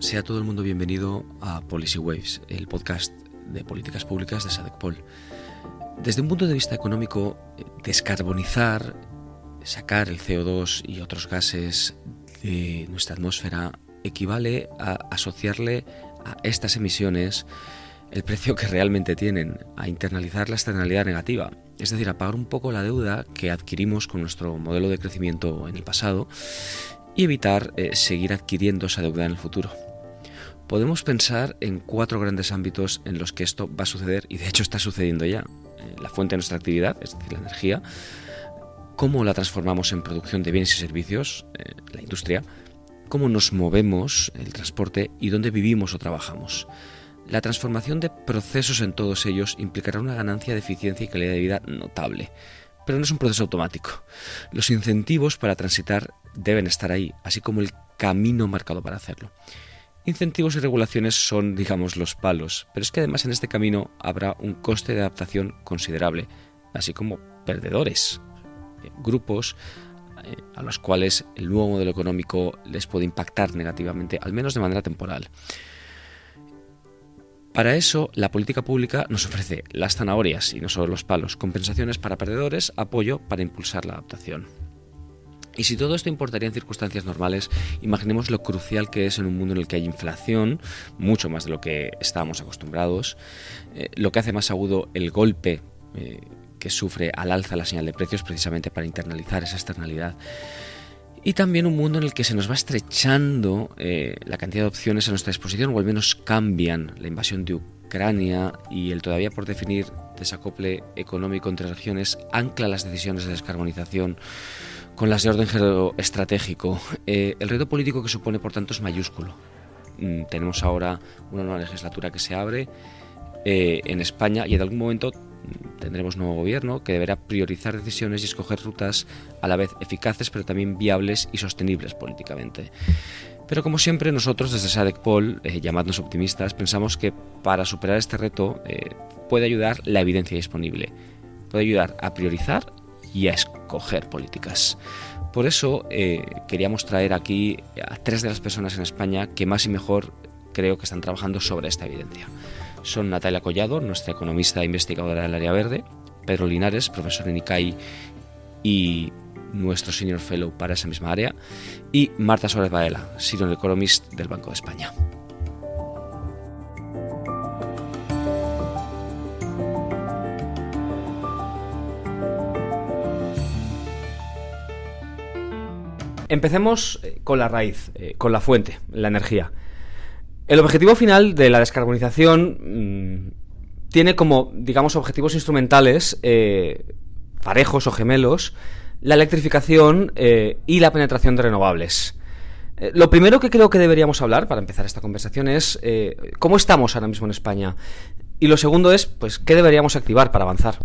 Sea todo el mundo bienvenido a Policy Waves, el podcast de políticas públicas de SADECPOL. Desde un punto de vista económico, descarbonizar, sacar el CO2 y otros gases de nuestra atmósfera equivale a asociarle a estas emisiones el precio que realmente tienen, a internalizar la externalidad negativa, es decir, a pagar un poco la deuda que adquirimos con nuestro modelo de crecimiento en el pasado y evitar eh, seguir adquiriendo esa deuda en el futuro. Podemos pensar en cuatro grandes ámbitos en los que esto va a suceder y de hecho está sucediendo ya. Eh, la fuente de nuestra actividad, es decir, la energía, cómo la transformamos en producción de bienes y servicios, eh, la industria, cómo nos movemos, el transporte y dónde vivimos o trabajamos. La transformación de procesos en todos ellos implicará una ganancia de eficiencia y calidad de vida notable, pero no es un proceso automático. Los incentivos para transitar deben estar ahí, así como el camino marcado para hacerlo. Incentivos y regulaciones son, digamos, los palos, pero es que además en este camino habrá un coste de adaptación considerable, así como perdedores, eh, grupos eh, a los cuales el nuevo modelo económico les puede impactar negativamente, al menos de manera temporal. Para eso, la política pública nos ofrece las zanahorias y no solo los palos, compensaciones para perdedores, apoyo para impulsar la adaptación. Y si todo esto importaría en circunstancias normales, imaginemos lo crucial que es en un mundo en el que hay inflación, mucho más de lo que estábamos acostumbrados, eh, lo que hace más agudo el golpe eh, que sufre al alza la señal de precios precisamente para internalizar esa externalidad. Y también un mundo en el que se nos va estrechando eh, la cantidad de opciones a nuestra disposición, o al menos cambian la invasión de Ucrania y el todavía por definir desacople económico entre regiones ancla las decisiones de descarbonización con las de orden geoestratégico. Eh, el reto político que supone, por tanto, es mayúsculo. Mm, tenemos ahora una nueva legislatura que se abre eh, en España y en algún momento mm, tendremos nuevo gobierno que deberá priorizar decisiones y escoger rutas a la vez eficaces pero también viables y sostenibles políticamente. Pero como siempre nosotros desde SADECPOL, eh, llamadnos optimistas, pensamos que para superar este reto eh, puede ayudar la evidencia disponible, puede ayudar a priorizar y a escoger políticas. Por eso eh, queríamos traer aquí a tres de las personas en España que más y mejor creo que están trabajando sobre esta evidencia. Son Natalia Collado, nuestra economista e investigadora del área verde, Pedro Linares, profesor en ICAI y nuestro senior fellow para esa misma área, y Marta Suárez Baela, senior economist del Banco de España. Empecemos eh, con la raíz, eh, con la fuente, la energía. El objetivo final de la descarbonización mm, tiene como, digamos, objetivos instrumentales eh, parejos o gemelos la electrificación y la penetración de renovables. lo primero que creo que deberíamos hablar para empezar esta conversación es cómo estamos ahora mismo en España. Y lo segundo es, pues, qué deberíamos activar para avanzar.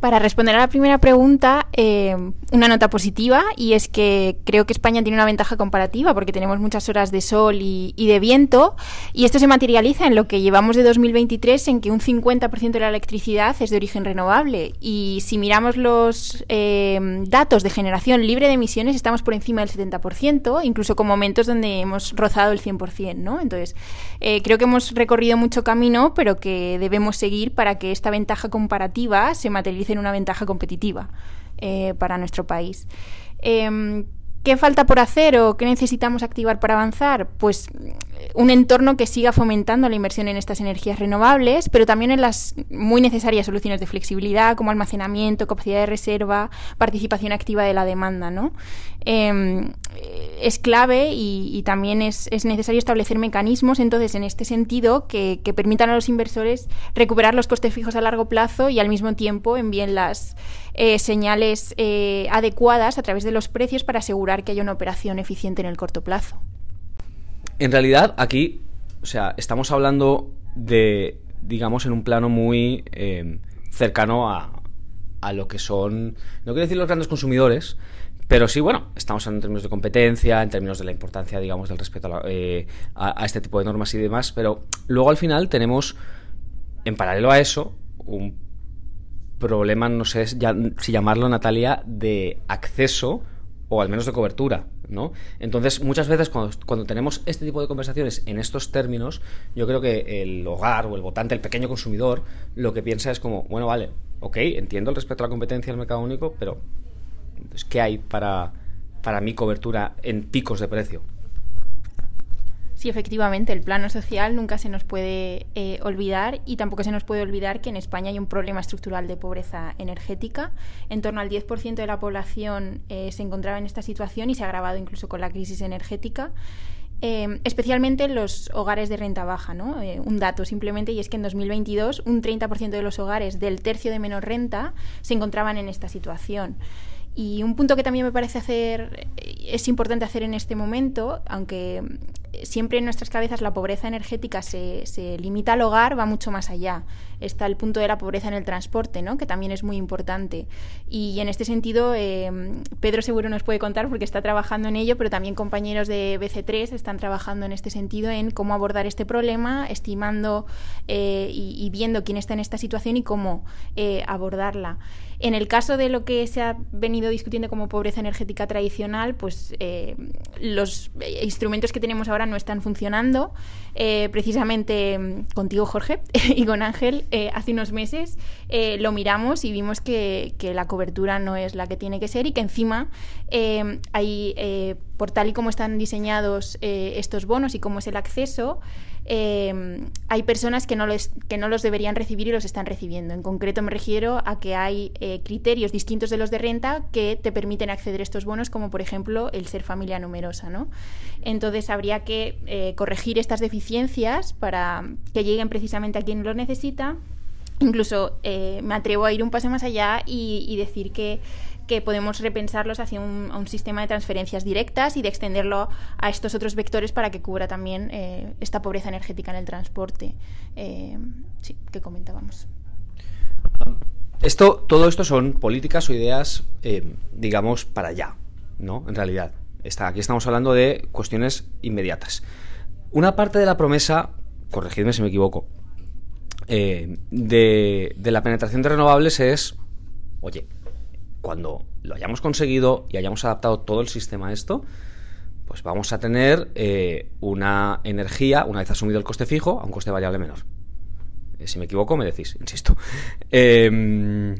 Para responder a la primera pregunta, eh, una nota positiva y es que creo que España tiene una ventaja comparativa porque tenemos muchas horas de sol y, de viento y esto se materializa en lo que llevamos de 2023 en que un 50% de la electricidad es de origen renovable y si miramos los eh, datos de generación libre de emisiones estamos por encima del 70%, incluso con momentos donde hemos rozado el 100%, ¿no? Entonces, eh, creo que hemos recorrido mucho camino pero que debemos seguir para que esta ventaja comparativa se materialice en una ventaja competitiva eh, para nuestro país. Em, ¿Qué falta por hacer o qué necesitamos activar para avanzar? Pues un entorno que siga fomentando la inversión en estas energías renovables, pero también en las muy necesarias soluciones de flexibilidad como almacenamiento, capacidad de reserva, participación activa de la demanda. ¿no? Em, es clave y, también es, necesario establecer mecanismos, entonces, en este sentido, que, permitan a los inversores recuperar los costes fijos a largo plazo y al mismo tiempo envíen las eh, señales eh, adecuadas a través de los precios para asegurar que haya una operación eficiente en el corto plazo. En realidad, aquí, o sea, estamos hablando de, digamos, en un plano muy eh, cercano a, a lo que son, no quiero decir los grandes consumidores, pero sí, bueno, estamos en términos de competencia, en términos de la importancia, digamos, del respeto a, eh, este tipo de normas y demás, pero luego al final tenemos, en paralelo a eso, un problema, no sé si llamarlo, Natalia, de acceso o al menos de cobertura, ¿no? Entonces, muchas veces cuando, tenemos este tipo de conversaciones en estos términos, yo creo que el hogar o el votante, el pequeño consumidor, lo que piensa es como, bueno, vale, ok, entiendo el respeto a la competencia del mercado único, pero pues, ¿qué hay para, para mi cobertura en picos de precio? Sí, efectivamente, el plano social nunca se nos puede eh, olvidar y tampoco se nos puede olvidar que en España hay un problema estructural de pobreza energética. En torno al 10% de la población eh, se encontraba en esta situación y se ha agravado incluso con la crisis energética. Eh, especialmente en los hogares de renta baja. ¿no? un dato simplemente, y es que en 2022 un 30% de los hogares del tercio de menor renta se encontraban en esta situación. Y un punto que también me parece hacer, es importante hacer en este momento, aunque siempre en nuestras cabezas la pobreza energética se, se, limita al hogar, va mucho más allá. Está el punto de la pobreza en el transporte, ¿no? que también es muy importante. Y en este sentido, eh, Pedro seguro nos puede contar porque está trabajando en ello, pero también compañeros de BC3 están trabajando en este sentido en cómo abordar este problema, estimando eh, y, viendo quién está en esta situación y cómo eh, abordarla. En el caso de lo que se ha venido discutiendo como pobreza energética tradicional, pues los instrumentos que tenemos ahora no están funcionando. Eh, precisamente mm, contigo, Jorge, y con Ángel, eh, hace unos meses eh, lo miramos y vimos que, la cobertura no es la que tiene que ser y que encima hay, por tal y como están diseñados estos bonos y cómo es el acceso, eh, hay personas que no, los, que no los deberían recibir y los están recibiendo. En concreto me refiero a que hay eh, criterios distintos de los de renta que te permiten acceder a estos bonos, como por ejemplo el ser familia numerosa. ¿no? Entonces habría que eh, corregir estas deficiencias para que lleguen precisamente a quien lo necesita. Incluso me atrevo a ir un paso más allá y decir que que podemos repensarlos hacia un, sistema de transferencias directas y de extenderlo a estos otros vectores para que cubra también eh, esta pobreza energética en el transporte eh, sí, que comentábamos. Esto, todo esto son políticas o ideas, eh, digamos, para allá, ¿no? En realidad. Está, aquí estamos hablando de cuestiones inmediatas. Una parte de la promesa, corregidme si me equivoco, de, de la penetración de renovables es, oye, cuando lo hayamos conseguido y hayamos adaptado todo el sistema a esto, pues vamos a tener eh, una energía, una vez asumido el coste fijo, a un coste variable menor. Eh, si me equivoco, me decís, insisto. Em,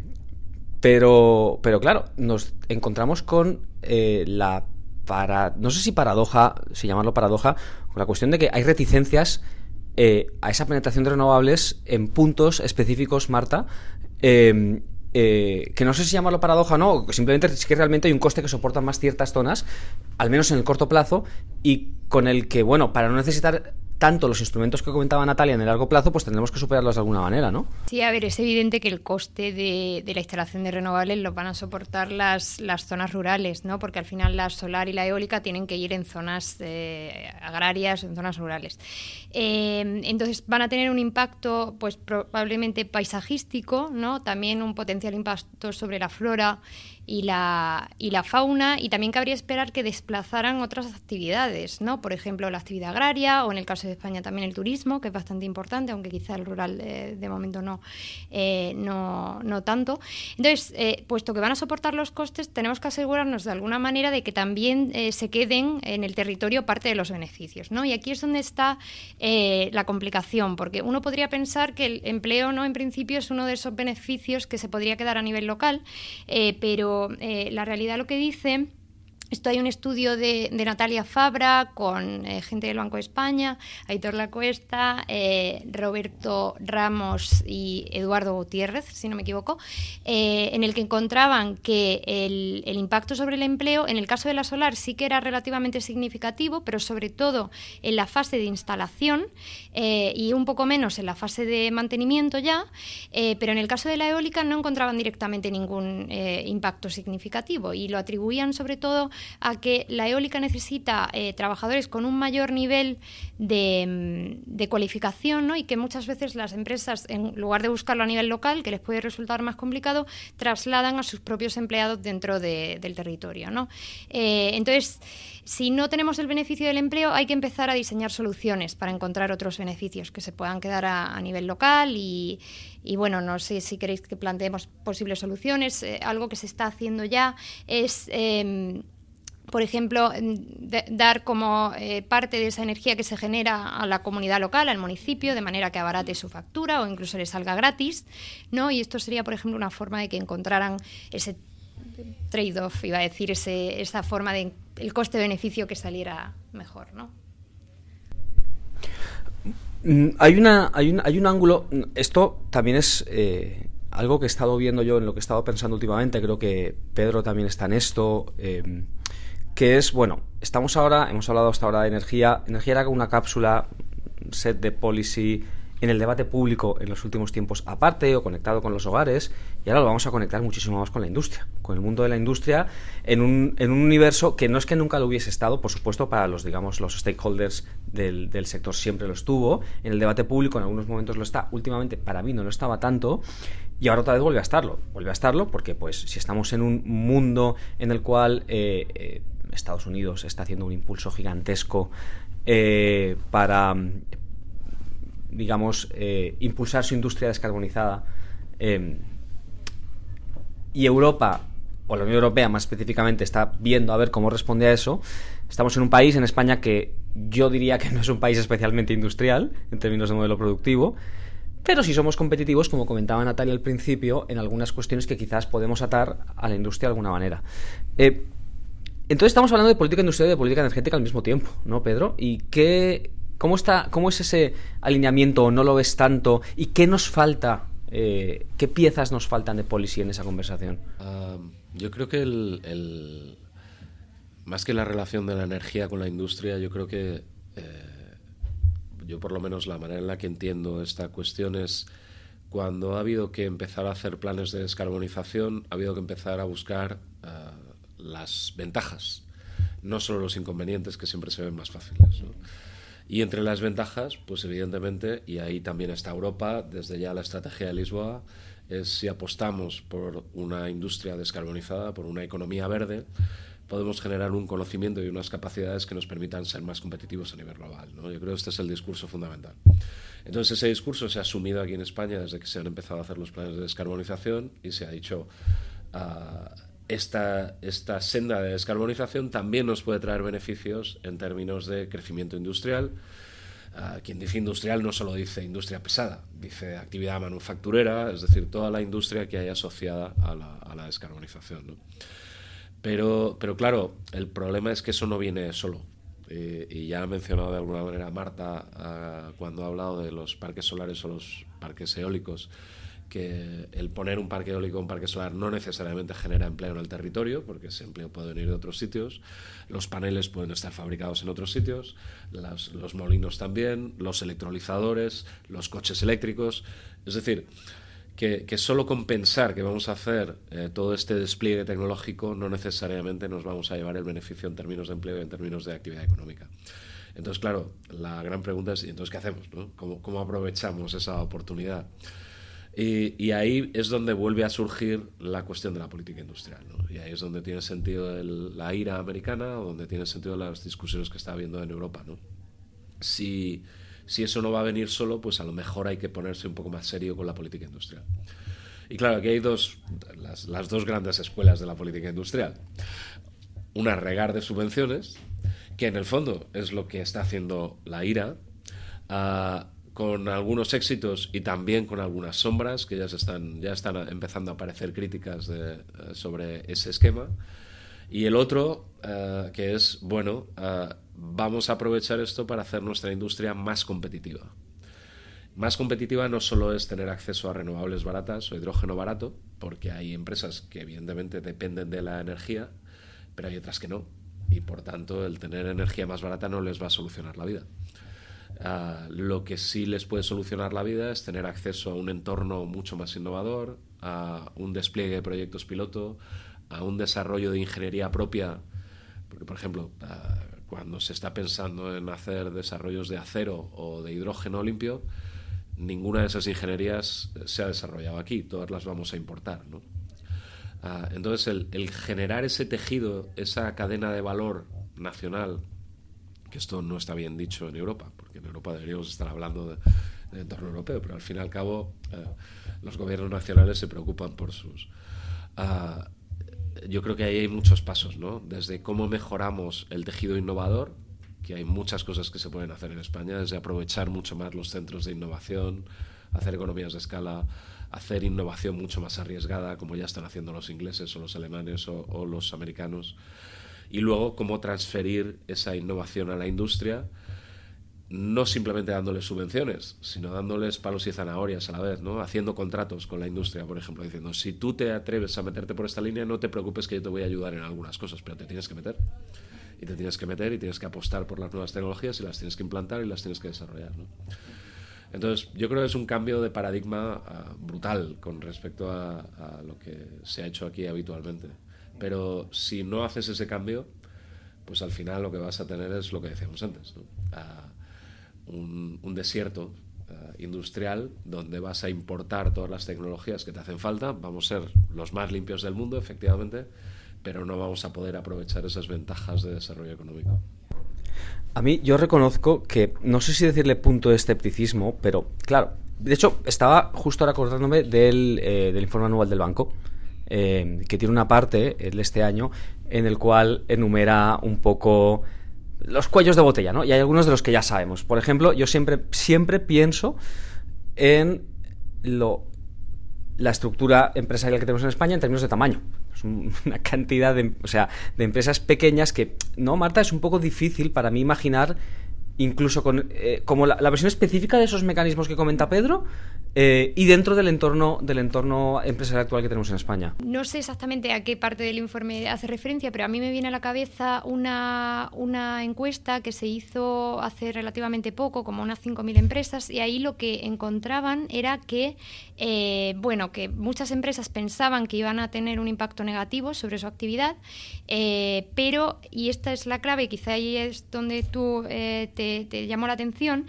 pero, pero claro, nos encontramos con eh, la para. No sé si paradoja, si llamarlo paradoja, con la cuestión de que hay reticencias a esa penetración de renovables en puntos específicos, Marta, em, eh, que no sé si llamarlo paradoja o no, simplemente es que realmente hay un coste que soportan más ciertas zonas, al menos en el corto plazo, y con el que, bueno, para no necesitar tanto los instrumentos que comentaba Natalia en el largo plazo, pues tendremos que superarlos de alguna manera, ¿no? Sí, a ver, es evidente que el coste de, la instalación de renovables lo van a soportar las, las, zonas rurales, ¿no? Porque al final la solar y la eólica tienen que ir en zonas eh, agrarias, en zonas rurales. Eh, entonces van a tener un impacto, pues probablemente paisajístico, ¿no? También un potencial impacto sobre la flora y la, y la fauna, y también cabría esperar que desplazaran otras actividades, ¿no? Por ejemplo, la actividad agraria o en el caso de España también el turismo, que es bastante importante, aunque quizá el rural eh, de momento no, eh, no, no, tanto. Entonces, eh, puesto que van a soportar los costes, tenemos que asegurarnos de alguna manera de que también se queden en el territorio parte de los beneficios, ¿no? Y aquí es donde está la complicación, porque uno podría pensar que el empleo, ¿no? En principio es uno de esos beneficios que se podría quedar a nivel local, pero eh, la realidad lo que dice esto hay un estudio de, Natalia Fabra con eh, gente del Banco de España, Aitor Lacuesta, eh, Roberto Ramos y Eduardo Gutiérrez, si no me equivoco, eh, en el que encontraban que el, impacto sobre el empleo, en el caso de la solar, sí que era relativamente significativo, pero sobre todo en la fase de instalación y un poco menos en la fase de mantenimiento ya, pero en el caso de la eólica no encontraban directamente ningún impacto significativo y lo atribuían sobre todo a que la eólica necesita eh, trabajadores con un mayor nivel de, mm, cualificación ¿no? y que muchas veces las empresas, en lugar de buscarlo a nivel local, que les puede resultar más complicado, trasladan a sus propios empleados dentro del territorio. ¿no? Eh, entonces, si no tenemos el beneficio del empleo, hay que empezar a diseñar soluciones para encontrar otros beneficios que se puedan quedar a, nivel local y, bueno, no sé si queréis que planteemos posibles soluciones. Eh, algo que se está haciendo ya es em, por ejemplo, dar como eh, parte de esa energía que se genera a la comunidad local, al municipio, de manera que abarate su factura o incluso le salga gratis, ¿no? Y esto sería, por ejemplo, una forma de que encontraran ese trade-off, iba a decir, ese, esa forma de el coste-beneficio que saliera mejor, ¿no? Mm, hay, una, hay, un, hay un ángulo, esto también es eh, algo que he estado viendo yo en lo que he estado pensando últimamente, creo que Pedro también está en esto. Eh, que es, bueno, estamos ahora, hemos hablado hasta ahora de energía, energía era una cápsula, set de policy en el debate público en los últimos tiempos aparte o conectado con los hogares y ahora lo vamos a conectar muchísimo más con la industria, con el mundo de la industria en un, en un universo que no es que nunca lo hubiese estado, por supuesto para los digamos los stakeholders del, del sector siempre lo estuvo, en el debate público en algunos momentos lo está, últimamente para mí no lo estaba tanto y ahora otra vez vuelve a estarlo, vuelve a estarlo porque pues si estamos en un mundo en el cual eh, eh, Estados Unidos está haciendo un impulso gigantesco eh, para, digamos, eh, impulsar su industria descarbonizada. Eh, y Europa, o la Unión Europea más específicamente, está viendo a ver cómo responde a eso. Estamos en un país, en España, que yo diría que no es un país especialmente industrial en términos de modelo productivo. Pero si somos competitivos, como comentaba Natalia al principio, en algunas cuestiones que quizás podemos atar a la industria de alguna manera. Entonces estamos hablando de política industrial y de política energética al mismo tiempo, ¿no, Pedro? ¿Y qué, cómo, está, cómo es ese alineamiento o no lo ves tanto? ¿Y qué nos falta? Eh, ¿Qué piezas nos faltan de policy en esa conversación? yo creo que el, más que la relación de la energía con la industria, yo creo que eh, yo por lo menos la manera en la que entiendo esta cuestión es cuando ha habido que empezar a hacer planes de descarbonización, ha habido que empezar a buscar ah, las ventajas, no solo los inconvenientes que siempre se ven más fáciles. Y entre las ventajas, pues evidentemente, y ahí también está Europa, desde ya la estrategia de Lisboa, es si apostamos por una industria descarbonizada, por una economía verde, podemos generar un conocimiento y unas capacidades que nos permitan ser más competitivos a nivel global. ¿no? Yo creo que este es el discurso fundamental. Entonces ese discurso se ha asumido aquí en España desde que se han empezado a hacer los planes de descarbonización y se ha dicho... Uh, esta, esta senda de descarbonización también nos puede traer beneficios en términos de crecimiento industrial. Uh, quien dice industrial no solo dice industria pesada, dice actividad manufacturera, es decir, toda la industria que hay asociada a la, a la descarbonización. ¿no? Pero, pero claro, el problema es que eso no viene solo. Eh, y ya ha mencionado de alguna manera Marta uh, cuando ha hablado de los parques solares o los parques eólicos que el poner un parque eólico o un parque solar no necesariamente genera empleo en el territorio, porque ese empleo puede venir de otros sitios, los paneles pueden estar fabricados en otros sitios, los molinos también, los electrolizadores, los coches eléctricos, es decir, que, que solo con pensar que vamos a hacer eh, todo este despliegue tecnológico no necesariamente nos vamos a llevar el beneficio en términos de empleo y en términos de actividad económica. Entonces, claro, la gran pregunta es, entonces qué hacemos? ¿Cómo, ¿Cómo aprovechamos esa oportunidad? Y, ahí es donde vuelve a surgir la cuestión de la política industrial. Y ahí es donde tiene sentido la ira americana o donde tiene sentido las discusiones que está habiendo en Europa. ¿no? Si, si eso no va a venir solo, pues a lo mejor hay que ponerse un poco más serio con la política industrial. Y claro, aquí hay dos, las, las dos grandes escuelas de la política industrial. Una regar de subvenciones, que en el fondo es lo que está haciendo la IRA, uh, con algunos éxitos y también con algunas sombras, que ya, están, ya están empezando a aparecer críticas eh, sobre ese esquema. Y el otro, eh, que es, bueno, eh, vamos a aprovechar esto para hacer nuestra industria más competitiva. Más competitiva no solo es tener acceso a renovables baratas o hidrógeno barato, porque hay empresas que evidentemente dependen de la energía, pero hay otras que no. Y por tanto, el tener energía más barata no les va a solucionar la vida. Ah, lo que sí les puede solucionar la vida es tener acceso a un entorno mucho más innovador, a un despliegue de proyectos piloto, a un desarrollo de ingeniería propia. Porque, por ejemplo, ah, cuando se está pensando en hacer desarrollos de acero o de hidrógeno limpio, ninguna de esas ingenierías se ha desarrollado aquí, todas las vamos a importar. Ah, entonces, el generar ese tejido, esa cadena de valor nacional que esto no está bien dicho en Europa, porque en Europa deberíamos estar hablando de, del entorno europeo, pero al fin y al cabo eh, los gobiernos nacionales se preocupan por sus... Uh, yo creo que ahí hay muchos pasos, ¿no? Desde cómo mejoramos el tejido innovador, que hay muchas cosas que se pueden hacer en España, desde aprovechar mucho más los centros de innovación, hacer economías de escala, hacer innovación mucho más arriesgada, como ya están haciendo los ingleses o los alemanes o, los americanos, y luego cómo transferir esa innovación a la industria, no simplemente dándoles subvenciones, sino dándoles palos y zanahorias a la vez, ¿no? haciendo contratos con la industria, por ejemplo, diciendo, si tú te atreves a meterte por esta línea, no te preocupes que yo te voy a ayudar en algunas cosas, pero te tienes que meter. Y te tienes que meter y tienes que apostar por las nuevas tecnologías y las tienes que implantar y las tienes que desarrollar. ¿no? Entonces, yo creo que es un cambio de paradigma ah, brutal con respecto a, lo que se ha hecho aquí habitualmente. Pero si no haces ese cambio, pues al final lo que vas a tener es lo que decíamos antes, ah, un, desierto ah, industrial donde vas a importar todas las tecnologías que te hacen falta, vamos a ser los más limpios del mundo, efectivamente, pero no vamos a poder aprovechar esas ventajas de desarrollo económico. A mí yo reconozco que, no sé si decirle punto de escepticismo, pero claro, de hecho estaba justo ahora acordándome del, eh, del informe anual del banco, eh, que tiene una parte, de este año, en el cual enumera un poco los cuellos de botella, ¿no? Y hay algunos de los que ya sabemos. Por ejemplo, yo siempre, siempre pienso en lo, la estructura empresarial que tenemos en España en términos de tamaño. Es una cantidad de, o sea, de empresas pequeñas que, no, Marta, es un poco difícil para mí imaginar incluso con eh, como la, versión específica de esos mecanismos que comenta Pedro, eh, y dentro del entorno, del entorno empresarial actual que tenemos en España. No sé exactamente a qué parte del informe hace referencia, pero a mí me viene a la cabeza una, una encuesta que se hizo hace relativamente poco, como unas 5.000 empresas, y ahí lo que encontraban era que, eh, bueno, que muchas empresas pensaban que iban a tener un impacto negativo sobre su actividad, eh, pero, y esta es la clave, quizá ahí es donde tú te, te, llamó la atención,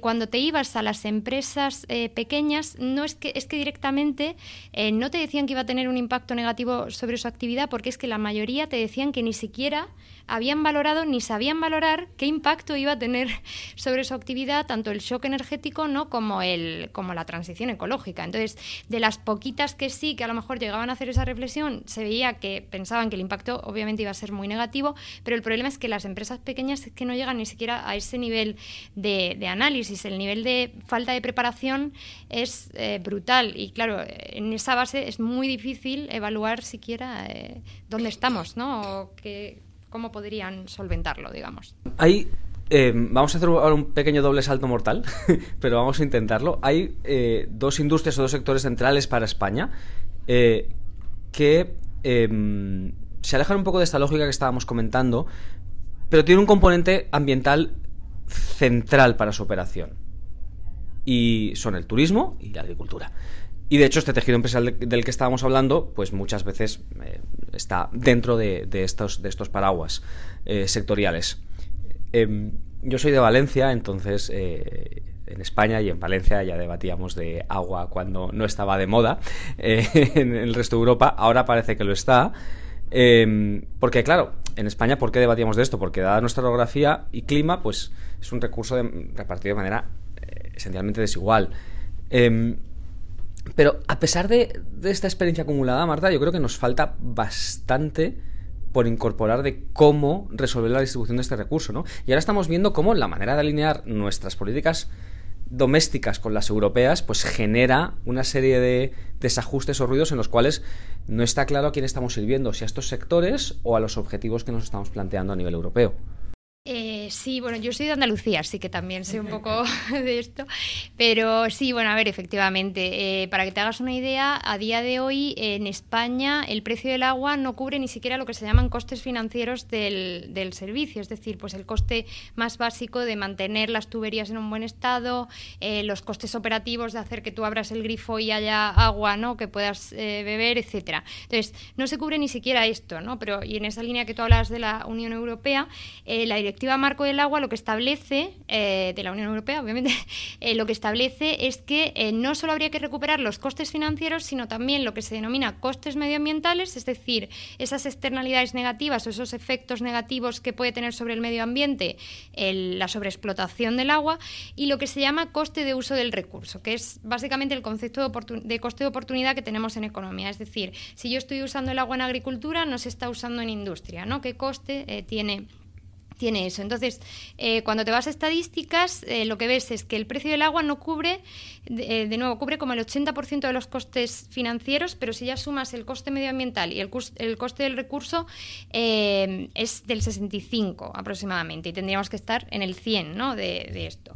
cuando te ibas a las empresas pequeñas, no es que, es que directamente eh, no te decían que iba a tener un impacto negativo sobre su actividad, porque es que la mayoría te decían que ni siquiera habían valorado ni sabían valorar qué impacto iba a tener sobre su actividad tanto el shock energético no como el como la transición ecológica. Entonces, de las poquitas que sí que a lo mejor llegaban a hacer esa reflexión, se veía que pensaban que el impacto obviamente iba a ser muy negativo, pero el problema es que las empresas pequeñas es que no llegan ni siquiera a ese nivel de, análisis, el nivel de falta de preparación es eh, brutal y claro, en esa base es muy difícil evaluar siquiera eh, dónde estamos, ¿no? O cómo podrían solventarlo, digamos. Hay eh, vamos a hacer un pequeño doble salto mortal, pero vamos a intentarlo. Hay eh, dos industrias o dos sectores centrales para España que em, se alejan un poco de esta lógica que estábamos comentando, pero tienen un componente ambiental central para su operación. Y son el turismo y la agricultura. Y de hecho, este tejido empresarial del que estábamos hablando, pues muchas veces eh, está dentro de, estos, de estos paraguas eh, sectoriales. Em, yo soy de Valencia, entonces eh, en España y en Valencia ya debatíamos de agua cuando no estaba de moda en el resto de Europa, ahora parece que lo está. Em, porque claro, en España, ¿por qué debatíamos de esto? Porque dada nuestra orografía y clima, pues es un recurso repartido de manera esencialmente desigual. Em, pero a pesar de, esta experiencia acumulada, Marta, yo creo que nos falta bastante por incorporar de cómo resolver la distribución de este recurso, ¿no? Y ahora estamos viendo cómo la manera de alinear nuestras políticas domésticas con las europeas, pues genera una serie de desajustes o ruidos en los cuales no está claro a quién estamos sirviendo, si a estos sectores o a los objetivos que nos estamos planteando a nivel europeo. Eh, sí, bueno, yo soy de Andalucía, así que también sé un poco de esto. Pero sí, bueno, a ver, efectivamente, eh, para que te hagas una idea, a día de hoy en España el precio del agua no cubre ni siquiera lo que se llaman costes financieros del, del servicio, es decir, pues el coste más básico de mantener las tuberías en un buen estado, eh, los costes operativos de hacer que tú abras el grifo y haya agua, ¿no? Que puedas beber, etcétera. Entonces, no se cubre ni siquiera esto, ¿no? Pero y en esa línea que tú hablas de la Unión Europea, la directiva marco del agua lo que establece, eh, de la Unión Europea, obviamente, eh, lo que establece es que eh, no solo habría que recuperar los costes financieros, sino también lo que se denomina costes medioambientales, es decir, esas externalidades negativas o esos efectos negativos que puede tener sobre el medio ambiente la sobreexplotación del agua, y lo que se llama coste de uso del recurso, que es básicamente el concepto de, de coste de oportunidad que tenemos en economía. Es decir, si yo estoy usando el agua en agricultura, no se está usando en industria, ¿no? ¿Qué coste tiene? Tiene eso. Entonces, eh, cuando te vas a estadísticas, eh, lo que ves es que el precio del agua no cubre, de, eh, nuevo, cubre como el 80% de los costes financieros, pero si ya sumas el coste medioambiental y el, coste del recurso, es del 65 aproximadamente, y tendríamos que estar en el 100 ¿no? de esto.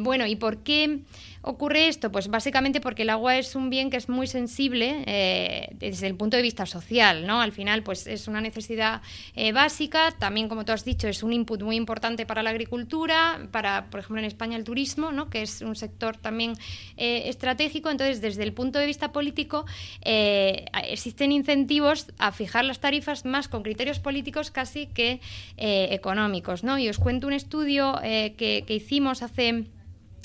bueno, ¿y por qué? Ocurre esto? Pues básicamente porque el agua es un bien que es muy sensible eh, desde el punto de vista social, ¿no? Al final, pues es una necesidad eh, básica, también, como tú has dicho, es un input muy importante para la agricultura, para, por ejemplo, en España el turismo, ¿no? Que es un sector también eh, estratégico. Entonces, desde el punto de vista político, existen incentivos a fijar las tarifas más con criterios políticos casi que económicos, ¿no? Y os cuento un estudio que, que hicimos hace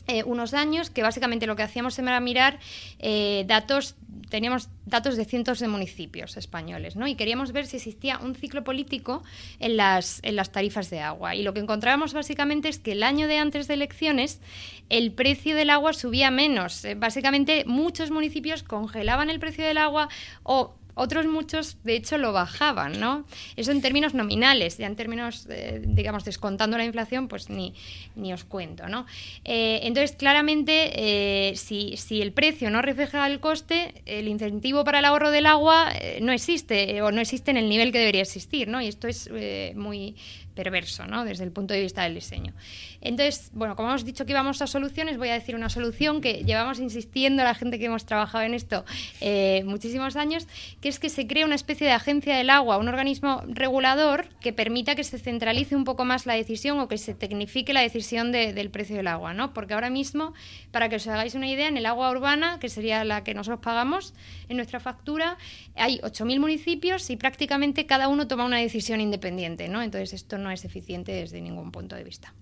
eh, unos años que básicamente lo que hacíamos era mirar eh, datos, teníamos datos de cientos de municipios españoles, ¿no? Y queríamos ver si existía un ciclo político en las, en las tarifas de agua. Y lo que encontrábamos básicamente es que el año de antes de elecciones el precio del agua subía menos. Eh, básicamente muchos municipios congelaban el precio del agua o otros muchos, de hecho, lo bajaban, ¿no? Eso en términos nominales, ya en términos, eh, digamos, descontando la inflación, pues ni, ni os cuento, ¿no? Eh, entonces, claramente, eh, si, si, el precio no refleja el coste, el incentivo para el ahorro del agua no existe, o no existe en el nivel que debería existir, ¿no? Y esto es muy perverso, ¿no? Desde el punto de vista del diseño. Entonces, bueno, como hemos dicho que íbamos a soluciones, voy a decir una solución que llevamos insistiendo la gente que hemos trabajado en esto eh, muchísimos años, que es que se cree una especie de agencia del agua, un organismo regulador que permita que se centralice un poco más la decisión o que se tecnifique la decisión del precio del agua, ¿no? Porque ahora mismo, para que os hagáis una idea, en el agua urbana, que sería la que nosotros pagamos en nuestra factura, hay 8.000 municipios y prácticamente cada uno toma una decisión independiente, ¿no? Entonces esto no es eficiente desde ningún punto de vista.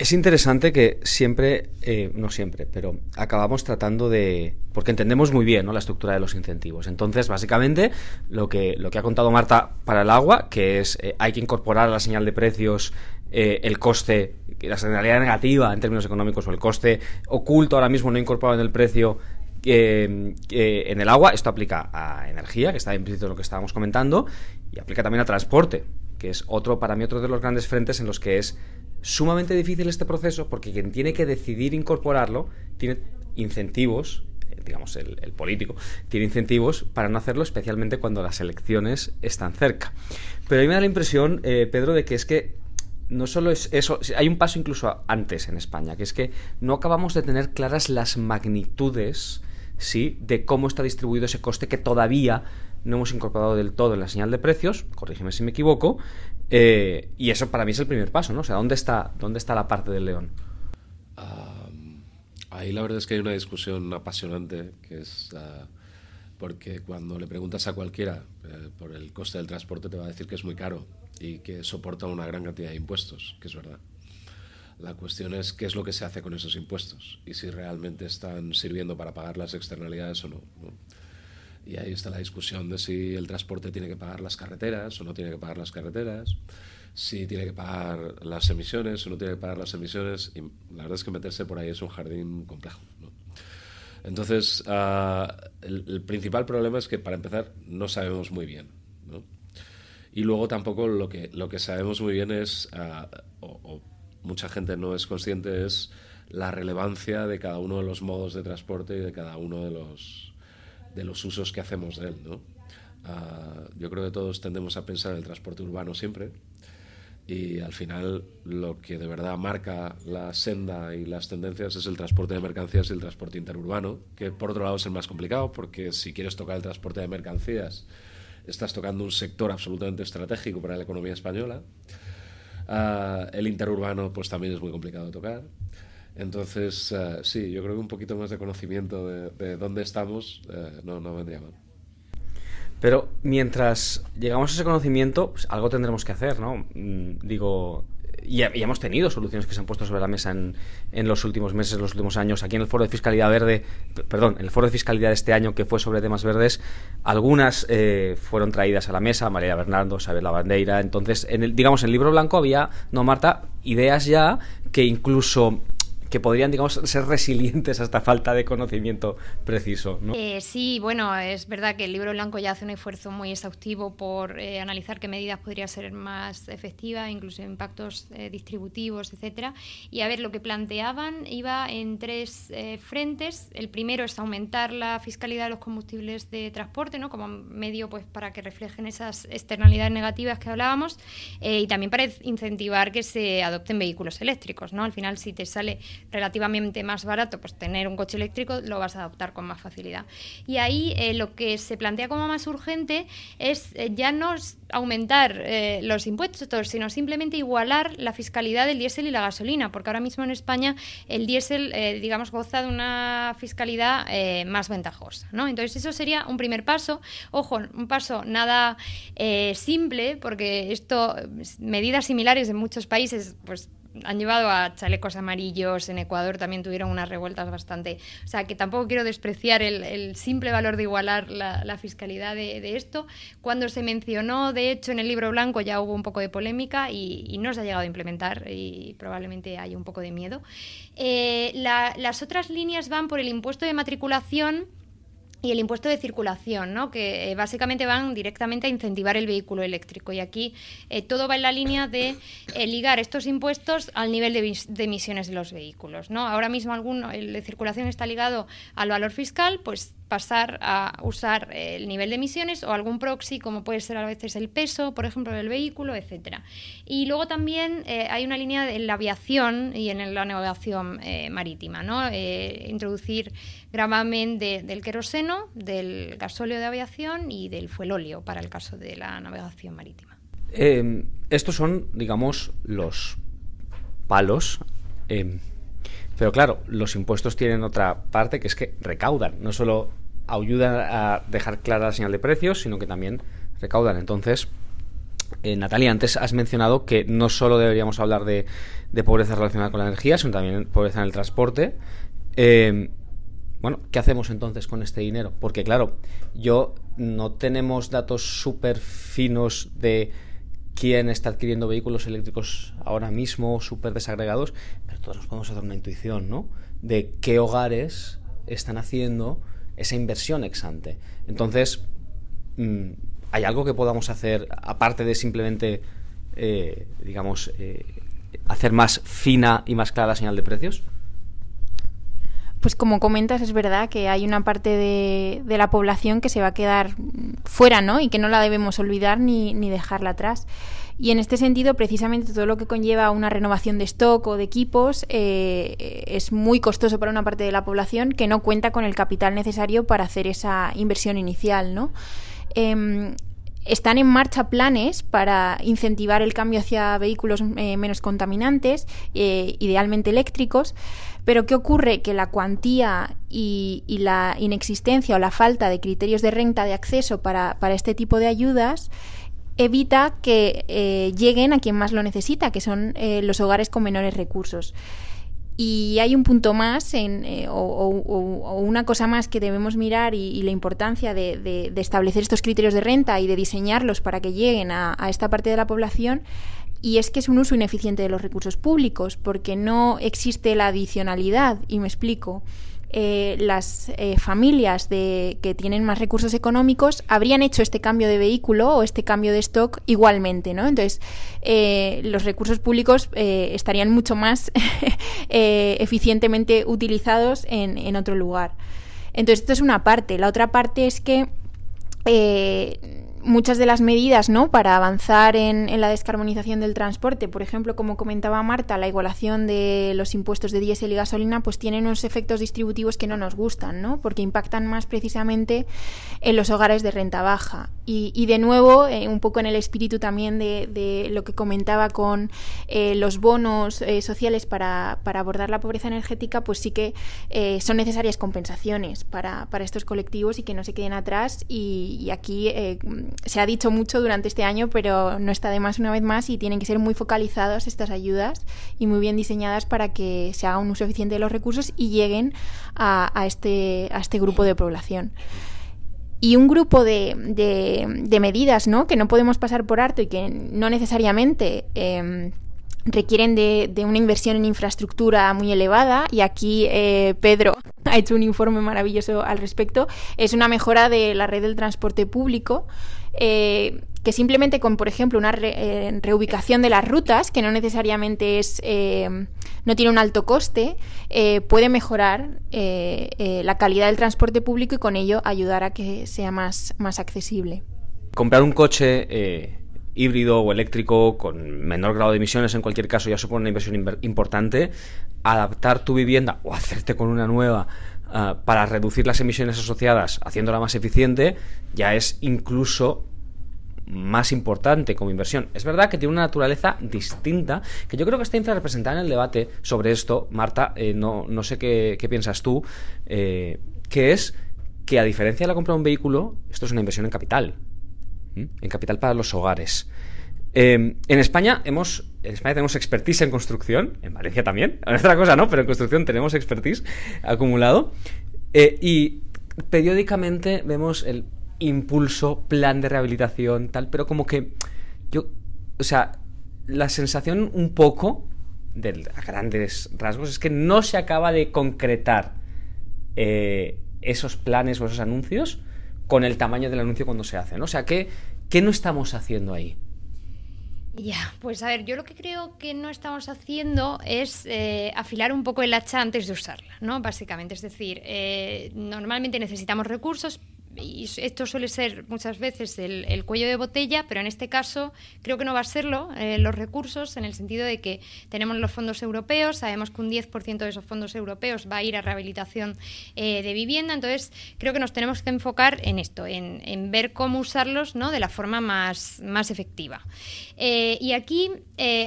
Es interesante que siempre, eh, no siempre, pero acabamos tratando de. porque entendemos muy bien ¿no? la estructura de los incentivos. Entonces, básicamente, lo que, lo que ha contado Marta para el agua, que es eh, hay que incorporar a la señal de precios eh, el coste, la señalidad negativa en términos económicos, o el coste oculto ahora mismo no incorporado en el precio en el agua. Esto aplica a energía, que está implícito en lo que estábamos comentando, y aplica también a transporte que es otro, para mí, otro de los grandes frentes en los que es sumamente difícil este proceso porque quien tiene que decidir incorporarlo tiene incentivos, eh, digamos, el, político, tiene incentivos para no hacerlo, especialmente cuando las elecciones están cerca. Pero a mí me da la impresión, eh, Pedro, de que es que no solo es eso, hay un paso incluso antes en España, que es que no acabamos de tener claras las magnitudes, ¿sí?, de cómo está distribuido ese coste que todavía no hemos incorporado del todo en la señal de precios, corrígeme si me equivoco, eh, y eso para mí es el primer paso, ¿no? O sea, ¿dónde está, dónde está la parte del león? ahí la verdad es que hay una discusión apasionante, que es... Ah, porque cuando le preguntas a cualquiera eh, por el coste del transporte te va a decir que es muy caro y que soporta una gran cantidad de impuestos, que es verdad. La cuestión es qué es lo que se hace con esos impuestos y si realmente están sirviendo para pagar las externalidades o. ¿no? Y ahí está la discusión de si el transporte tiene que pagar las carreteras o no tiene que pagar las carreteras, si tiene que pagar las emisiones o no tiene que pagar las emisiones. Y la verdad es que meterse por ahí es un jardín complejo. Entonces, ah, el, principal problema es que, para empezar, no sabemos muy bien. Y luego tampoco lo que, lo que sabemos muy bien es, ah, o mucha gente no es consciente, es la relevancia de cada uno de los modos de transporte y de cada uno de los de los usos que hacemos de él. ¿no? Ah, yo creo que todos tendemos a pensar en el transporte urbano siempre y al final lo que de verdad marca la senda y las tendencias es el transporte de mercancías y el transporte interurbano, que por otro lado es el más complicado porque si quieres tocar el transporte de mercancías estás tocando un sector absolutamente estratégico para la economía española. Ah, el interurbano pues también es muy complicado de tocar. Entonces, eh, sí, yo creo que un poquito más de conocimiento de, dónde estamos eh, no, no vendría mal. Pero mientras llegamos a ese conocimiento, pues algo tendremos que hacer, ¿no? Mm, digo, y, hemos tenido soluciones que se han puesto sobre la mesa en, en, los últimos meses, en los últimos años. Aquí en el Foro de Fiscalidad Verde, perdón, en el Foro de Fiscalidad de este año que fue sobre temas verdes, algunas eh, fueron traídas a la mesa, María Bernardo, Isabel Bandeira. Entonces, en el, digamos, en el libro blanco había, no Marta, ideas ya que incluso que podrían, digamos, ser resilientes a esta falta de conocimiento preciso. Eh, sí, bueno, es verdad que el libro blanco ya hace un esfuerzo muy exhaustivo por eh, analizar qué medidas podrían ser más efectivas, incluso impactos eh, distributivos, etcétera. Y a ver, lo que planteaban iba en tres frentes. El primero es aumentar la fiscalidad de los combustibles de transporte, ¿no? Como medio, pues, para que reflejen esas externalidades negativas que hablábamos, y también para incentivar que se adopten vehículos eléctricos, ¿no? Al final, si te sale relativamente más barato, pues tener un coche eléctrico lo vas a adoptar con más facilidad. Y ahí eh, lo que se plantea como más urgente es eh, ya no aumentar eh, los impuestos, sino simplemente igualar la fiscalidad del diésel y la gasolina, porque ahora mismo en España el diésel, digamos, goza de una fiscalidad más ventajosa. ¿no? Entonces eso sería un primer paso. Ojo, un paso nada simple, porque esto, medidas similares en muchos países, pues han llevado a chalecos amarillos, en Ecuador también tuvieron unas revueltas bastante... O sea, que tampoco quiero despreciar el, simple valor de igualar la, fiscalidad de, esto. Cuando se mencionó, de hecho, en el libro blanco ya hubo un poco de polémica y, no se ha llegado a implementar y probablemente hay un poco de miedo. Eh, las otras líneas van por el impuesto de matriculación y el impuesto de circulación, ¿no? que eh, básicamente van directamente a incentivar el vehículo eléctrico. Y aquí eh, todo va en la línea de eh, ligar estos impuestos al nivel de, emisiones de los vehículos. ¿no? Ahora mismo alguno, el de circulación está ligado al valor fiscal, pues pasar a usar el nivel de emisiones o algún proxy, como puede ser a veces el peso, por ejemplo, del vehículo, etcétera. Y luego también hay una línea en la aviación y en la navegación marítima, ¿no? introducir gravamen del queroseno, del gasóleo de aviación y del fuelóleo para el caso de la navegación marítima. Em, estos son, digamos, los palos. Em, pero claro, los impuestos tienen otra parte que es que recaudan. No solo ayudan a dejar clara la señal de precios, sino que también recaudan. Entonces, eh, Natalia, antes has mencionado que no solo deberíamos hablar de, pobreza relacionada con la energía, sino también pobreza en el transporte. Eh, bueno, ¿qué hacemos entonces con este dinero? Porque claro, yo no tenemos datos súper finos de quién está adquiriendo vehículos eléctricos ahora mismo, súper desagregados, pero todos nos podemos hacer una intuición, ¿no? De qué hogares están haciendo esa inversión ex ante. Entonces, mm, ¿hay algo que podamos hacer aparte de simplemente, eh, digamos, eh, hacer más fina y más clara la señal de precios? Pues como comentas, es verdad que hay una parte de, la población que se va a quedar fuera, ¿no? Y que no la debemos olvidar ni, ni dejarla atrás. Y en este sentido, precisamente todo lo que conlleva una renovación de stock o de equipos eh, es muy costoso para una parte de la población que no cuenta con el capital necesario para hacer esa inversión inicial, ¿no? Em, están en marcha planes para incentivar el cambio hacia vehículos eh, menos contaminantes, eh, idealmente eléctricos, pero ¿qué ocurre? Que la cuantía y, la inexistencia o la falta de criterios de renta de acceso para, este tipo de ayudas evita que eh, lleguen a quien más lo necesita, que son los hogares con menores recursos. Y hay un punto más en, eh, o, una cosa más que debemos mirar y, la importancia de, establecer estos criterios de renta y de diseñarlos para que lleguen a esta parte de la población y es que es un uso ineficiente de los recursos públicos porque no existe la adicionalidad y me explico. Eh, las eh, familias de, que tienen más recursos económicos habrían hecho este cambio de vehículo o este cambio de stock igualmente, ¿no? Entonces, eh, los recursos públicos estarían mucho más eficientemente utilizados en, en, otro lugar. Entonces, esto es una parte. La otra parte es que muchas de las medidas ¿no? para avanzar en, la descarbonización del transporte, por ejemplo, como comentaba Marta, la igualación de los impuestos de diésel y gasolina, pues tienen unos efectos distributivos que no nos gustan, ¿no? porque impactan más precisamente en los hogares de renta baja. Y, de nuevo, eh, un poco en el espíritu también de, lo que comentaba con eh, los bonos eh, sociales para, abordar la pobreza energética, pues sí que son necesarias compensaciones para, estos colectivos y que no se queden atrás. Y, y aquí se ha dicho mucho durante este año, pero no está de más una vez más y tienen que ser muy focalizadas estas ayudas y muy bien diseñadas para que se haga un uso eficiente de los recursos y lleguen a, este, a este grupo de población y un grupo de, de, medidas ¿no? que no podemos pasar por alto y que no necesariamente em, requieren de, una inversión en infraestructura muy elevada y aquí eh, Pedro ha hecho un informe maravilloso al respecto, es una mejora de la red del transporte público eh, que simplemente con, por ejemplo, una eh, reubicación de las rutas, que no necesariamente es, no tiene un alto coste, puede mejorar la calidad del transporte público y con ello ayudar a que sea más, más accesible. Comprar un coche híbrido o eléctrico con menor grado de emisiones, en cualquier caso ya supone una inversión importante. Adaptar tu vivienda o hacerte con una nueva ah, para reducir las emisiones asociadas, haciéndola más eficiente, ya es incluso más importante como inversión. Es verdad que tiene una naturaleza distinta, que yo creo que está infrarrepresentada en el debate sobre esto. Marta, eh, no, no, sé qué, piensas tú, eh, que es que a diferencia de la compra de un vehículo, esto es una inversión en capital en capital para los hogares. Em, en España hemos en España tenemos expertise en construcción, en Valencia también, en otra cosa no, pero en construcción tenemos expertise acumulado eh, y periódicamente vemos el impulso, plan de rehabilitación, tal, pero como que yo, o sea, la sensación un poco de, a grandes rasgos es que no se acaba de concretar eh, esos planes o esos anuncios con el tamaño del anuncio cuando se hace, ¿no? O sea, ¿qué, qué no estamos haciendo ahí? Ya, pues a ver, yo lo que creo que no estamos haciendo es eh, afilar un poco el hacha antes de usarla, ¿no? Básicamente, es decir, eh, normalmente necesitamos recursos, y esto suele ser muchas veces el, cuello de botella, pero en este caso creo que no va a serlo eh, los recursos, en el sentido de que tenemos los fondos europeos, sabemos que un 10% de esos fondos europeos va a ir a rehabilitación eh, de vivienda, entonces creo que nos tenemos que enfocar en esto, en, ver cómo usarlos ¿no? de la forma más, más efectiva. Eh, y aquí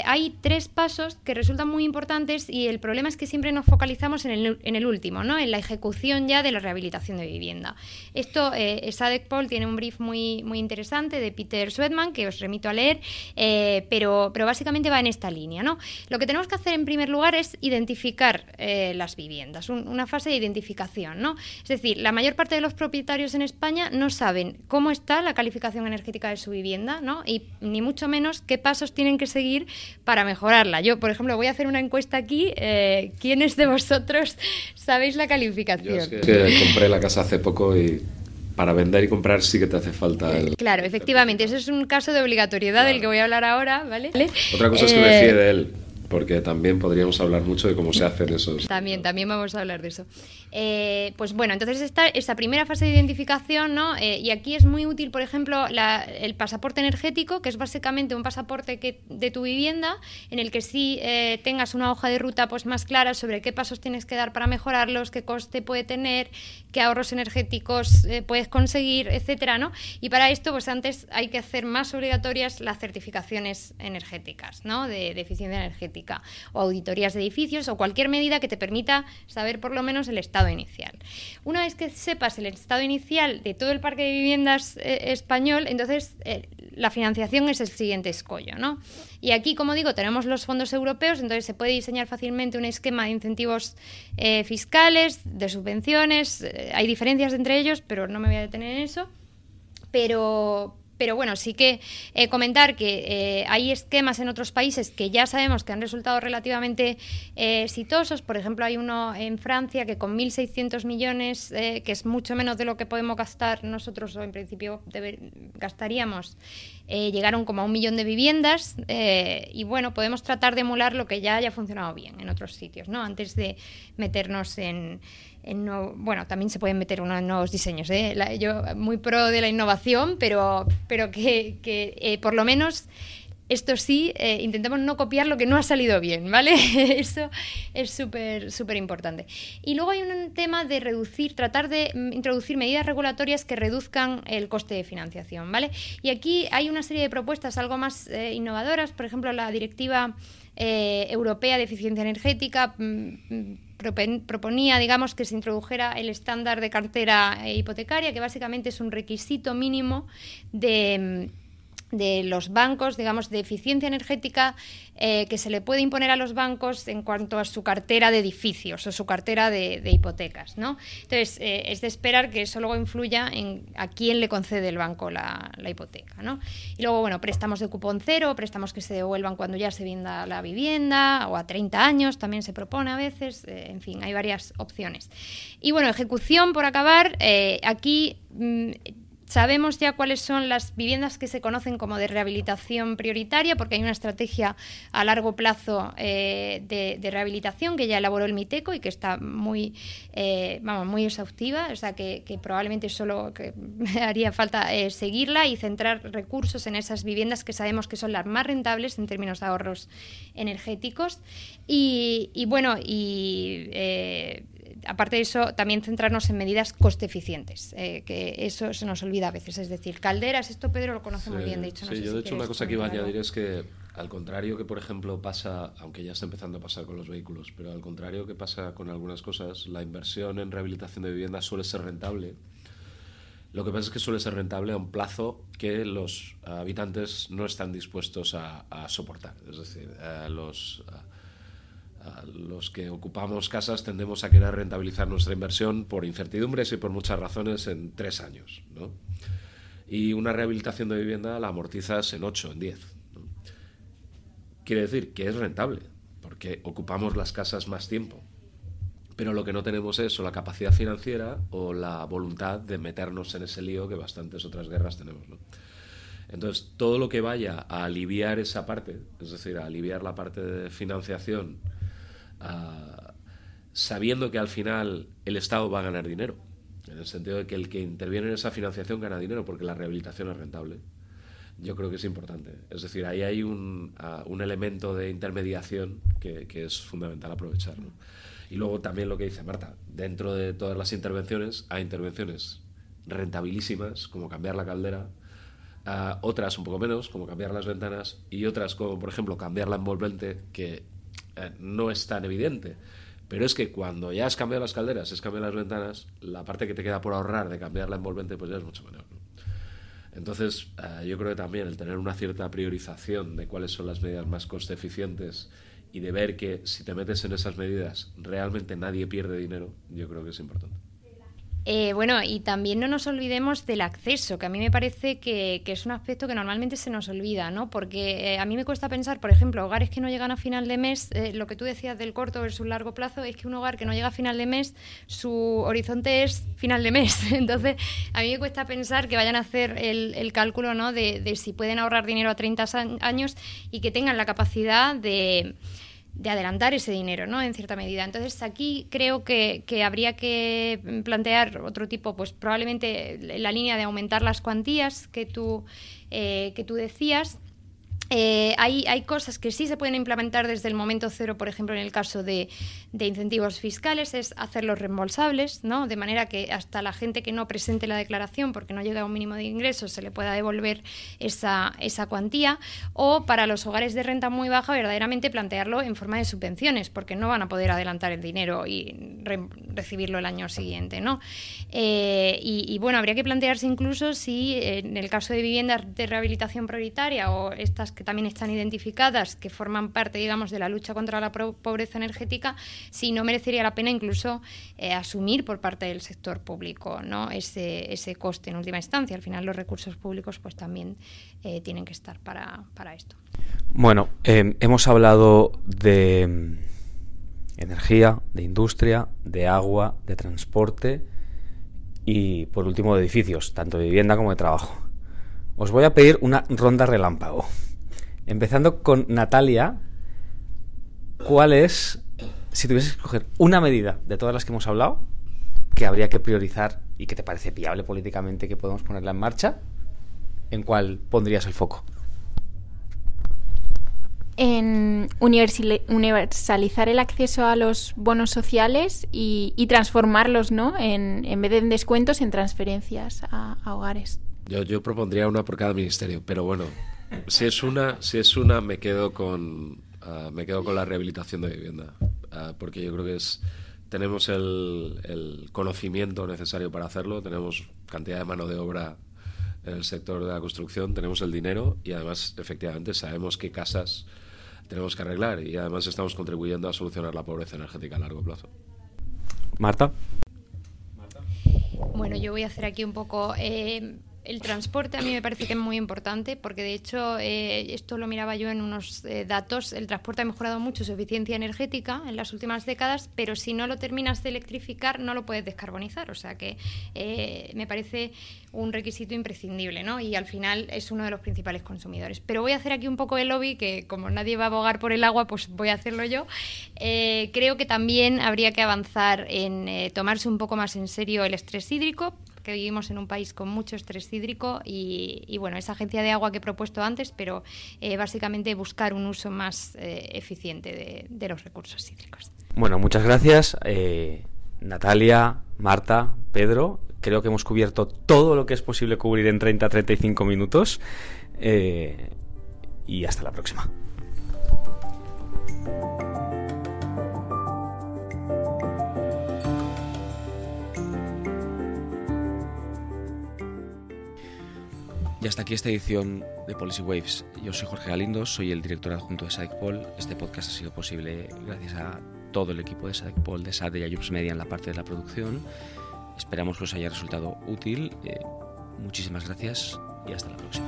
hay tres pasos que resultan muy importantes y el problema es que siempre nos focalizamos en el, en el último, ¿no? en la ejecución ya de la rehabilitación de vivienda. Esto eh, Sadek Paul tiene un brief muy, muy interesante de Peter Swedman que os remito a leer, eh, pero, pero básicamente va en esta línea. ¿no? Lo que tenemos que hacer en primer lugar es identificar eh, las viviendas, una fase de identificación. ¿no? Es decir, la mayor parte de los propietarios en España no saben cómo está la calificación energética de su vivienda ¿no? y ni mucho menos qué pasos tienen que seguir para mejorarla. Yo, por ejemplo, voy a hacer una encuesta aquí. ¿Quiénes de vosotros sabéis la calificación? Yo es que compré la casa hace poco y para vender y comprar sí que te hace falta el... Claro, efectivamente, ese es un caso de obligatoriedad del que voy a hablar ahora, ¿vale? Otra cosa es que me fíe de él, porque también podríamos hablar mucho de cómo se hacen esos. También, también vamos a hablar de eso. Eh, pues bueno, entonces está esta primera fase de identificación, ¿no? Eh, y aquí es muy útil, por ejemplo, el pasaporte energético, que es básicamente un pasaporte que, de tu vivienda, en el que sí eh, tengas una hoja de ruta pues, más clara sobre qué pasos tienes que dar para mejorarlos, qué coste puede tener, qué ahorros energéticos puedes conseguir, etcétera, ¿no? Y para esto, pues antes hay que hacer más obligatorias las certificaciones energéticas, ¿no? de eficiencia energética o auditorías de edificios o cualquier medida que te permita saber por lo menos el estado inicial. Una vez que sepas el estado inicial de todo el parque de viviendas eh, español, entonces eh, la financiación es el siguiente escollo. ¿no? Y aquí, como digo, tenemos los fondos europeos, entonces se puede diseñar fácilmente un esquema de incentivos eh, fiscales, de subvenciones. hay diferencias entre ellos, pero no me voy a detener en eso. Pero, pero bueno, sí que eh, comentar que eh, hay esquemas en otros países que ya sabemos que han resultado relativamente eh, exitosos. Por ejemplo, hay uno en Francia que con 1.600 millones, que es mucho menos de lo que podemos gastar nosotros, o en principio gastaríamos, llegaron como a un millón de viviendas. y bueno, podemos tratar de emular lo que ya haya funcionado bien en otros sitios, ¿no? Antes de meternos en bueno, también se pueden meter unos nuevos diseños. ¿eh? yo muy pro de la innovación, pero, pero que, eh, por lo menos esto sí, eh, intentemos no copiar lo que no ha salido bien, ¿vale? Eso es súper, súper importante. Y luego hay un tema de reducir, tratar de introducir medidas regulatorias que reduzcan el coste de financiación, ¿vale? Y aquí hay una serie de propuestas algo más innovadoras, por ejemplo, la directiva europea de eficiencia energética mm, mm, proponía, digamos, que se introdujera el estándar de cartera hipotecaria, que básicamente es un requisito mínimo de de los bancos, digamos, de eficiencia energética eh, que se le puede imponer a los bancos en cuanto a su cartera de edificios o su cartera de, hipotecas. ¿no? Entonces, eh, es de esperar que eso luego influya en a quién le concede el banco la, hipoteca. ¿no? Y luego, bueno, préstamos de cupón cero, préstamos que se devuelvan cuando ya se venda la vivienda o a 30 años, también se propone a veces. Eh, en fin, hay varias opciones. Y bueno, ejecución, por acabar, aquí... Mm, Sabemos ya cuáles son las viviendas que se conocen como de rehabilitación prioritaria, porque hay una estrategia a largo plazo eh, de, rehabilitación que ya elaboró el MITECO y que está muy, eh, vamos, muy exhaustiva, o sea que, probablemente solo haría falta eh, seguirla y centrar recursos en esas viviendas que sabemos que son las más rentables en términos de ahorros energéticos. Y bueno, y aparte de eso, también centrarnos en medidas coste eficientes, eh, que eso se nos olvida a veces. Es decir, calderas, esto Pedro lo conoce muy bien, de hecho. sí, yo de hecho una cosa que iba a añadir es que, al contrario que, por ejemplo, pasa, aunque ya está empezando a pasar con los vehículos, pero al contrario que pasa con algunas cosas, la inversión en rehabilitación de viviendas suele ser rentable. Lo que pasa es que suele ser rentable a un plazo que los habitantes no están dispuestos a, soportar. Es decir, los los que ocupamos casas tendemos a querer rentabilizar nuestra inversión por incertidumbres y por muchas razones en tres años. Y una rehabilitación de vivienda la amortizas en ocho, en diez. Quiere decir que es rentable, porque ocupamos las casas más tiempo. Pero lo que no tenemos es o la capacidad financiera o la voluntad de meternos en ese lío que bastantes otras guerras tenemos. Entonces, todo lo que vaya a aliviar esa parte, es decir, a aliviar la parte de financiación sabiendo que al final el Estado va a ganar dinero, en el sentido de que el que interviene en esa financiación gana dinero porque la rehabilitación es rentable. Yo creo que es importante. Es decir, ahí hay un, elemento de intermediación que, es fundamental aprovechar. Y luego también lo que dice Marta, dentro de todas las intervenciones hay intervenciones rentabilísimas, como cambiar la caldera, otras un poco menos, como cambiar las ventanas, y otras como, por ejemplo, cambiar la envolvente, que eh, no es tan evidente. Pero es que cuando ya has cambiado las calderas, has cambiado las ventanas, la parte que te queda por ahorrar de cambiar la envolvente, pues ya es mucho menor. Entonces, eh, yo creo que también el tener una cierta priorización de cuáles son las medidas más coste eficientes y de ver que si te metes en esas medidas realmente nadie pierde dinero, yo creo que es importante. Eh, bueno, y también no nos olvidemos del acceso, que a mí me parece que, es un aspecto que normalmente se nos olvida, ¿no? Porque eh, a mí me cuesta pensar, por ejemplo, hogares que no llegan a final de mes, eh, lo que tú decías del corto versus largo plazo, es que un hogar que no llega a final de mes, su horizonte es final de mes. Entonces, a mí me cuesta pensar que vayan a hacer el, cálculo, ¿no? De, de si pueden ahorrar dinero a 30 años y que tengan la capacidad de de adelantar ese dinero, ¿no? En cierta medida. Entonces aquí creo que, que, habría que plantear otro tipo, pues probablemente la línea de aumentar las cuantías que tú, eh, que tú decías eh, hay, cosas que sí se pueden implementar desde el momento cero, por ejemplo, en el caso de, incentivos fiscales, es hacerlos reembolsables, ¿no? de manera que hasta la gente que no presente la declaración porque no llega a un mínimo de ingresos se le pueda devolver esa, esa cuantía, o para los hogares de renta muy baja, verdaderamente plantearlo en forma de subvenciones, porque no van a poder adelantar el dinero y recibirlo el año siguiente. ¿no? Eh, y, y bueno, habría que plantearse incluso si en el caso de viviendas de rehabilitación prioritaria o estas que también están identificadas, que forman parte, digamos, de la lucha contra la pobreza energética, si no merecería la pena incluso eh, asumir por parte del sector público ¿no? ese, ese coste en última instancia. Al final los recursos públicos pues también eh, tienen que estar para, esto. Bueno, em, hemos hablado de energía, de industria, de agua, de transporte y por último de edificios, tanto de vivienda como de trabajo. Os voy a pedir una ronda relámpago. Empezando con Natalia, ¿cuál es, si tuvieses que escoger una medida de todas las que hemos hablado, que habría que priorizar y que te parece viable políticamente que podemos ponerla en marcha, ¿en cuál pondrías el foco? En universalizar el acceso a los bonos sociales y, transformarlos, ¿no? En, vez de en descuentos, en transferencias a, hogares. Yo, yo propondría una por cada ministerio, pero bueno, si es una, si es una me quedo con ah, me quedo con la rehabilitación de vivienda, ah, porque yo creo que es tenemos el, el, conocimiento necesario para hacerlo, tenemos cantidad de mano de obra en el sector de la construcción, tenemos el dinero y además efectivamente sabemos qué casas tenemos que arreglar y además estamos contribuyendo a solucionar la pobreza energética a largo plazo. Marta. Bueno, yo voy a hacer aquí un poco... Eh, el transporte a mí me parece que es muy importante porque de hecho eh, esto lo miraba yo en unos eh, datos, el transporte ha mejorado mucho su eficiencia energética en las últimas décadas, pero si no lo terminas de electrificar no lo puedes descarbonizar, o sea que eh, me parece un requisito imprescindible ¿no? y al final es uno de los principales consumidores. Pero voy a hacer aquí un poco de lobby que como nadie va a abogar por el agua pues voy a hacerlo yo. creo que también habría que avanzar en tomarse un poco más en serio el estrés hídrico que vivimos en un país con mucho estrés hídrico y, bueno, esa agencia de agua que he propuesto antes, pero eh, básicamente buscar un uso más eh, eficiente de, los recursos hídricos. Bueno, muchas gracias. Eh, Natalia, Marta, Pedro, creo que hemos cubierto todo lo que es posible cubrir en 30-35 minutos. y hasta la próxima. Y hasta aquí esta edición de Policy Waves. Yo soy Jorge Galindo, soy el director adjunto de SADECPOL. Este podcast ha sido posible gracias a todo el equipo de SADECPOL, de SAD y Ayups Media en la parte de la producción. Esperamos que os haya resultado útil. Eh, muchísimas gracias y hasta la próxima.